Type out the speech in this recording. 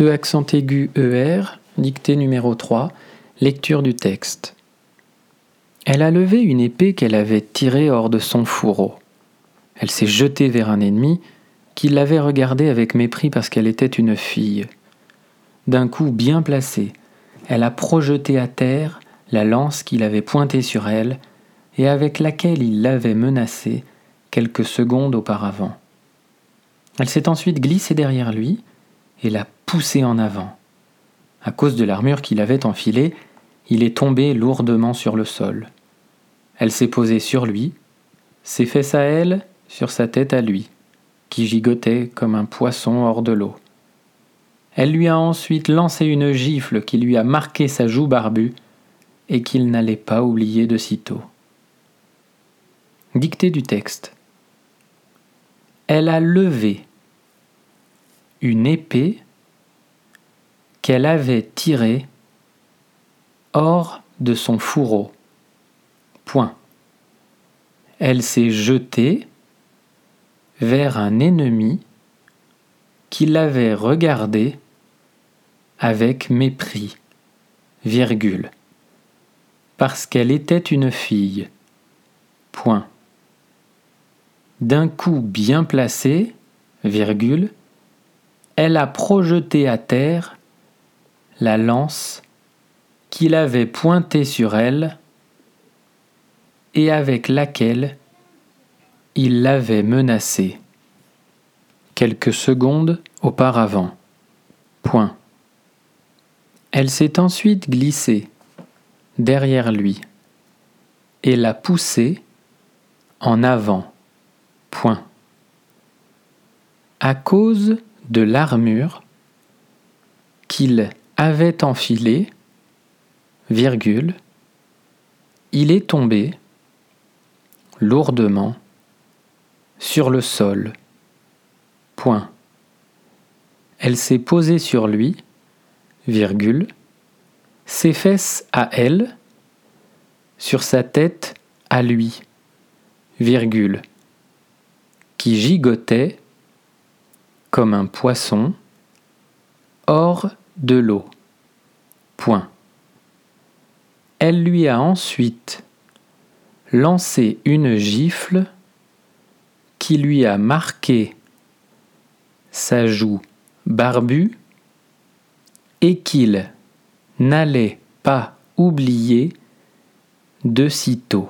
E accent aigu ER, dictée numéro 3, lecture du texte. Elle a levé une épée qu'elle avait tirée hors de son fourreau. Elle s'est jetée vers un ennemi qui l'avait regardée avec mépris parce qu'elle était une fille. D'un coup bien placé, elle a projeté à terre la lance qu'il avait pointée sur elle et avec laquelle il l'avait menacée quelques secondes auparavant. Elle s'est ensuite glissée derrière lui et l'a poussé en avant. À cause de l'armure qu'il avait enfilée, il est tombé lourdement sur le sol. Elle s'est posée sur lui, ses fesses à elle sur sa tête à lui, qui gigotait comme un poisson hors de l'eau. Elle lui a ensuite lancé une gifle qui lui a marqué sa joue barbue et qu'il n'allait pas oublier de sitôt. Dictée du texte. Elle a levé une épée qu'elle avait tirée hors de son fourreau. Point. Elle s'est jetée vers un ennemi qui l'avait regardé avec mépris, virgule, parce qu'elle était une fille. Point. D'un coup bien placé, virgule, elle a projeté à terre la lance qu'il avait pointée sur elle et avec laquelle il l'avait menacée quelques secondes auparavant. Point. Elle s'est ensuite glissée derrière lui et l'a poussé en avant. Point. À cause de l'armure qu'il avait enfilée, virgule, il est tombé lourdement sur le sol. Point. Elle s'est posée sur lui, virgule, ses fesses à elle, sur sa tête à lui, virgule, qui gigotait comme un poisson hors de l'eau. Elle lui a ensuite lancé une gifle qui lui a marqué sa joue barbue et qu'il n'allait pas oublier de sitôt.